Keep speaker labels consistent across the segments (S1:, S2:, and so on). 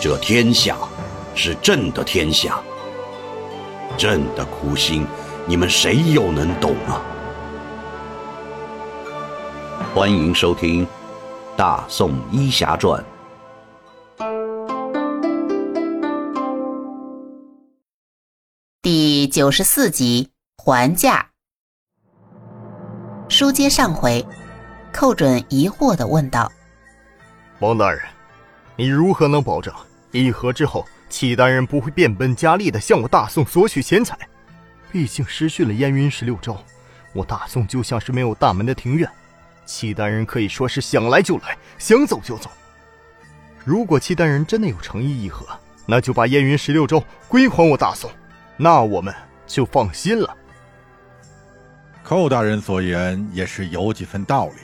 S1: 这天下是朕的天下，朕的苦心，你们谁又能懂啊？欢迎收听《大宋医侠传》
S2: 第九十四集还价。书接上回，寇准疑惑的问道：“
S3: 王大人，你如何能保证？”议和之后，契丹人不会变本加厉的向我大宋索取钱财。毕竟失去了燕云十六州，我大宋就像是没有大门的庭院，契丹人可以说是想来就来，想走就走。如果契丹人真的有诚意议和，那就把燕云十六州归还我大宋，那我们就放心了。
S4: 寇大人所言也是有几分道理，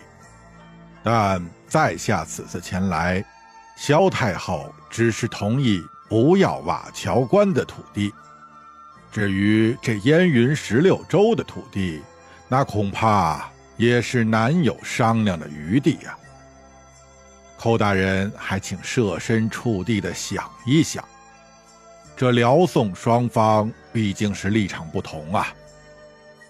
S4: 但在下此次前来。萧太后只是同意不要瓦桥关的土地，至于这燕云十六州的土地，那恐怕也是难有商量的余地呀。寇大人还请设身处地的想一想，这辽宋双方毕竟是立场不同啊。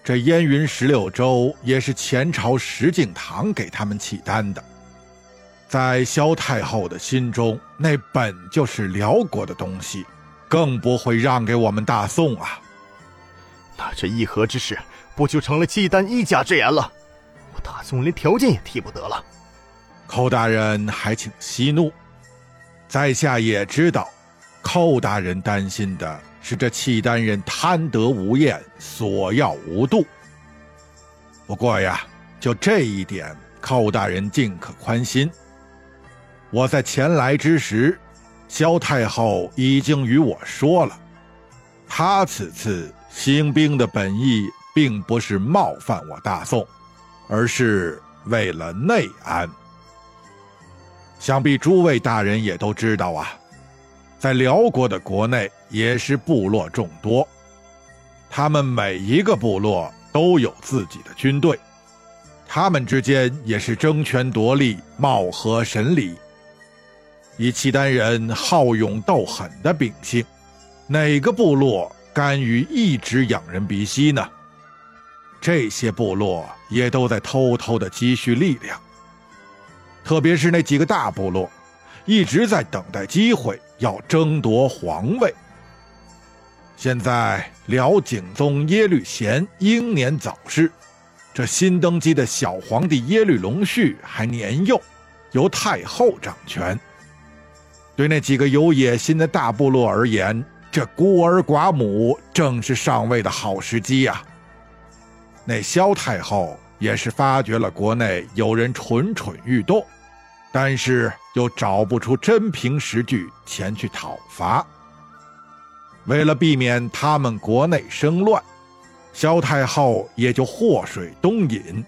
S4: 这燕云十六州也是前朝石敬瑭给他们契丹的。在萧太后的心中，那本就是辽国的东西，更不会让给我们大宋啊。
S3: 那这议和之事，不就成了契丹一家之言了？我大宋连条件也提不得了。
S4: 寇大人还请息怒，在下也知道，寇大人担心的是这契丹人贪得无厌，索要无度。不过呀，就这一点，寇大人尽可宽心。我在前来之时，萧太后已经与我说了，她此次兴兵的本意并不是冒犯我大宋，而是为了内安。想必诸位大人也都知道啊，在辽国的国内也是部落众多，他们每一个部落都有自己的军队，他们之间也是争权夺利、貌合神离。以契丹人好勇斗狠的秉性，哪个部落甘于一直仰人鼻息呢？这些部落也都在偷偷的积蓄力量，特别是那几个大部落，一直在等待机会要争夺皇位。现在辽景宗耶律贤英年早逝，这新登基的小皇帝耶律隆绪还年幼，由太后掌权。对那几个有野心的大部落而言，这孤儿寡母正是上位的好时机呀。那萧太后也是发觉了国内有人蠢蠢欲动，但是又找不出真凭实据前去讨伐。为了避免他们国内生乱，萧太后也就祸水东引，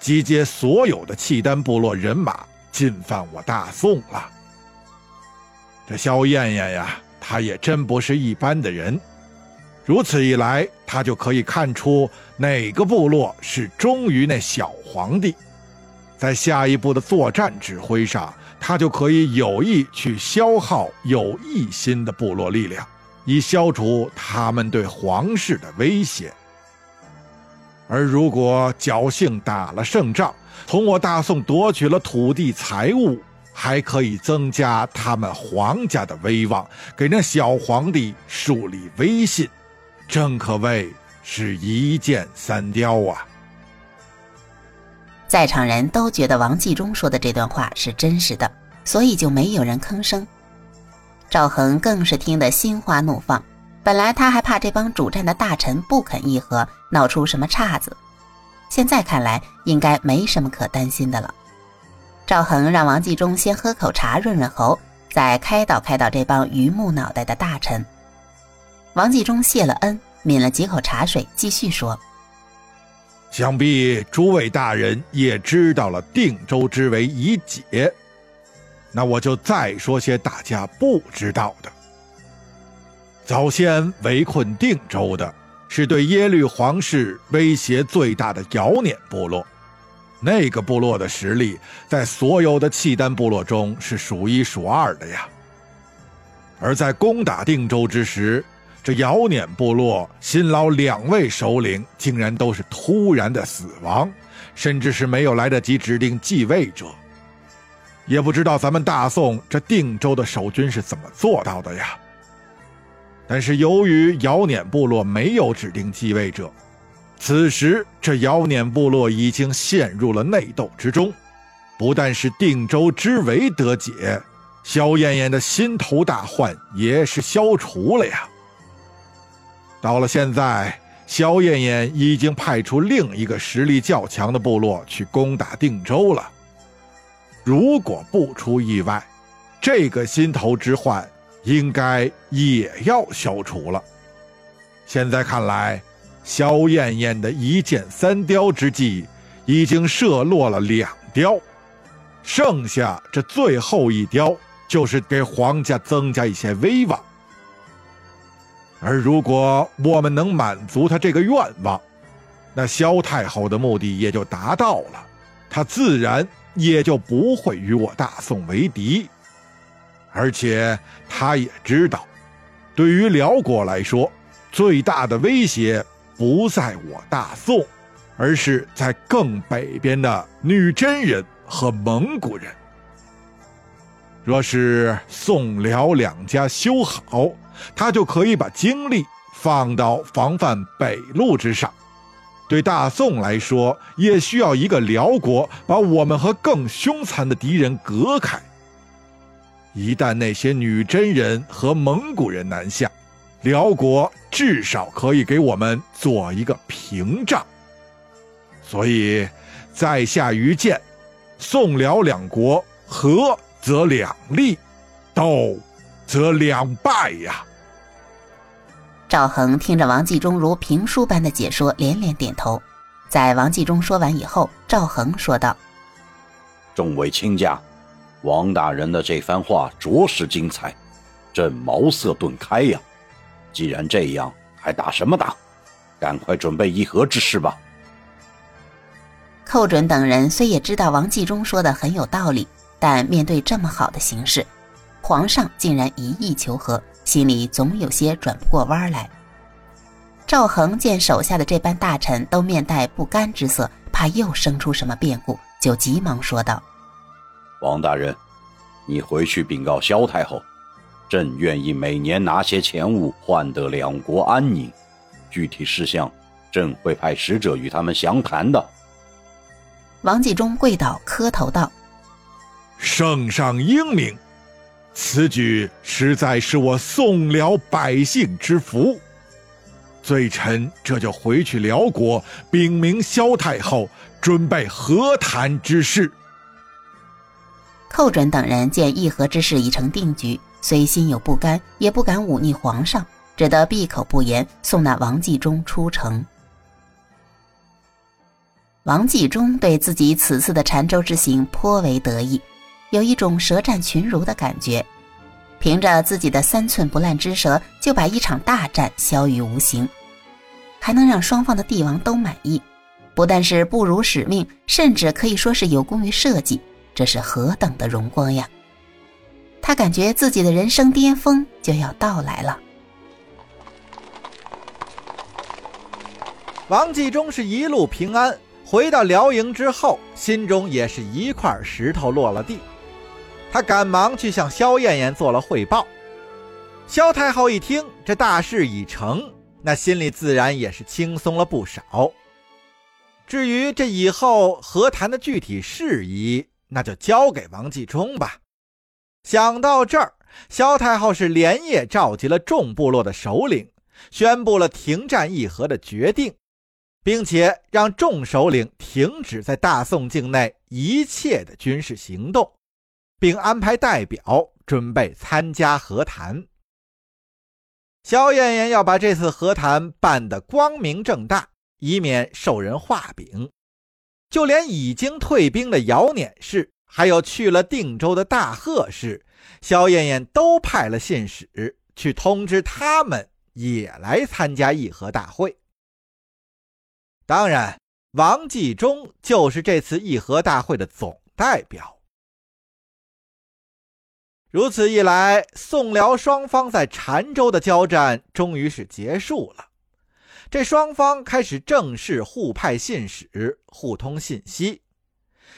S4: 集结所有的契丹部落人马进犯我大宋了。这萧燕燕呀，她也真不是一般的人。如此一来，她就可以看出哪个部落是忠于那小皇帝，在下一步的作战指挥上，他就可以有意去消耗有异心的部落力量，以消除他们对皇室的威胁。而如果侥幸打了胜仗，从我大宋夺取了土地财物，还可以增加他们皇家的威望，给那小皇帝树立威信，正可谓是一箭三雕啊！
S2: 在场人都觉得王继忠说的这段话是真实的，所以就没有人吭声。赵恒更是听得心花怒放，本来他还怕这帮主战的大臣不肯议和，闹出什么岔子，现在看来应该没什么可担心的了。赵恒让王继忠先喝口茶润润喉，再开导开导这帮榆木脑袋的大臣。王继忠谢了恩，抿了几口茶水，继续说：“
S4: 想必诸位大人也知道了定州之围已解，那我就再说些大家不知道的。早先围困定州的是对耶律皇室威胁最大的姚辇部落。”那个部落的实力，在所有的契丹部落中是数一数二的呀。而在攻打定州之时，这姚辇部落新老两位首领竟然都是突然的死亡，甚至是没有来得及指定继位者。也不知道咱们大宋这定州的守军是怎么做到的呀？但是由于姚辇部落没有指定继位者，此时这姚撵部落已经陷入了内斗之中，不但是定州之围得解。萧燕燕的心头大患也是消除了呀。到了现在，萧燕燕已经派出另一个实力较强的部落去攻打定州了。如果不出意外，这个心头之患应该也要消除了。现在看来，萧燕燕的一箭三雕之计已经射落了两雕，剩下这最后一雕。就是给皇家增加一些威望，而如果我们能满足他这个愿望，那萧太后的目的也就达到了，他自然也就不会与我大宋为敌，而且他也知道，对于辽国来说，最大的威胁不在我大宋，而是在更北边的女真人和蒙古人。若是宋辽两家修好，他就可以把精力放到防范北路之上。对大宋来说，也需要一个辽国把我们和更凶残的敌人隔开。一旦那些女真人和蒙古人南下，辽国至少可以给我们做一个屏障。所以，在下愚见，宋辽两国和。则两利，斗则两败呀。
S2: 赵恒听着王继忠如评书般的解说，连连点头。在王继忠说完以后，赵恒说道：“
S1: 众位卿家，王大人的这番话着实精彩，朕茅塞顿开呀。既然这样，还打什么打？赶快准备议和之事吧。”
S2: 寇准等人虽也知道王继忠说的很有道理。但面对这么好的形势，皇上竟然一意求和，心里总有些转不过弯来。赵恒见手下的这班大臣都面带不甘之色，怕又生出什么变故，就急忙说道：“
S1: 王大人，你回去禀告萧太后，朕愿意每年拿些钱物换得两国安宁，具体事项，朕会派使者与他们详谈的。”
S2: 王继忠跪倒磕头道。
S4: 圣上英明，此举实在是我宋辽百姓之福。罪臣这就回去辽国禀明萧太后，准备和谈之事。
S2: 寇准等人见议和之事已成定局，虽心有不甘，也不敢忤逆皇上，只得闭口不言，送那王继忠出城。王继忠对自己此次的澶州之行颇为得意。有一种舌战群儒的感觉，凭着自己的三寸不烂之舌，就把一场大战消于无形，还能让双方的帝王都满意，不但是不辱使命，甚至可以说是有功于社稷，这是何等的荣光呀！他感觉自己的人生巅峰就要到来了。
S5: 王继忠是一路平安回到辽营之后，心中也是一块石头落了地。他赶忙去向萧燕燕做了汇报。萧太后一听这大事已成，那心里自然也是轻松了不少。至于这以后和谈的具体事宜，那就交给王继忠吧。想到这儿，萧太后是连夜召集了众部落的首领，宣布了停战议和的决定，并且让众首领停止在大宋境内一切的军事行动。并安排代表准备参加和谈。萧燕燕要把这次和谈办得光明正大，以免受人画饼。就连已经退兵的姚撵氏，还有去了定州的大贺氏，萧燕燕都派了信使去通知他们也来参加议和大会。当然，王继忠就是这次议和大会的总代表。
S4: 如此一来，宋辽双方在澶州的交战终于是结束了。这双方开始正式互派信使，互通信息。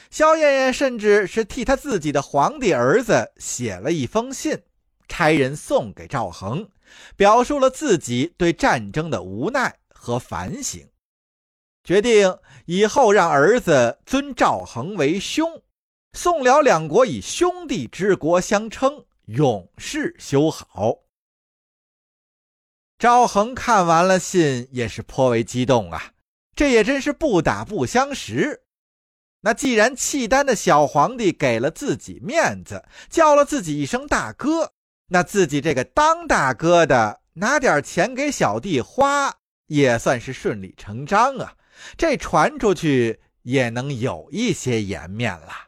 S4: 萧燕燕甚至是替他自己的皇帝儿子写了一封信，差人送给赵恒，表述了自己对战争的无奈和反省，决定以后让儿子尊赵恒为兄。宋辽两国以兄弟之国相称，永世修好。赵恒看完了信，也是颇为激动啊！这也真是不打不相识。那既然契丹的小皇帝给了自己面子，叫了自己一声大哥，那自己这个当大哥的拿点钱给小弟花，也算是顺理成章啊！这传出去也能有一些颜面了。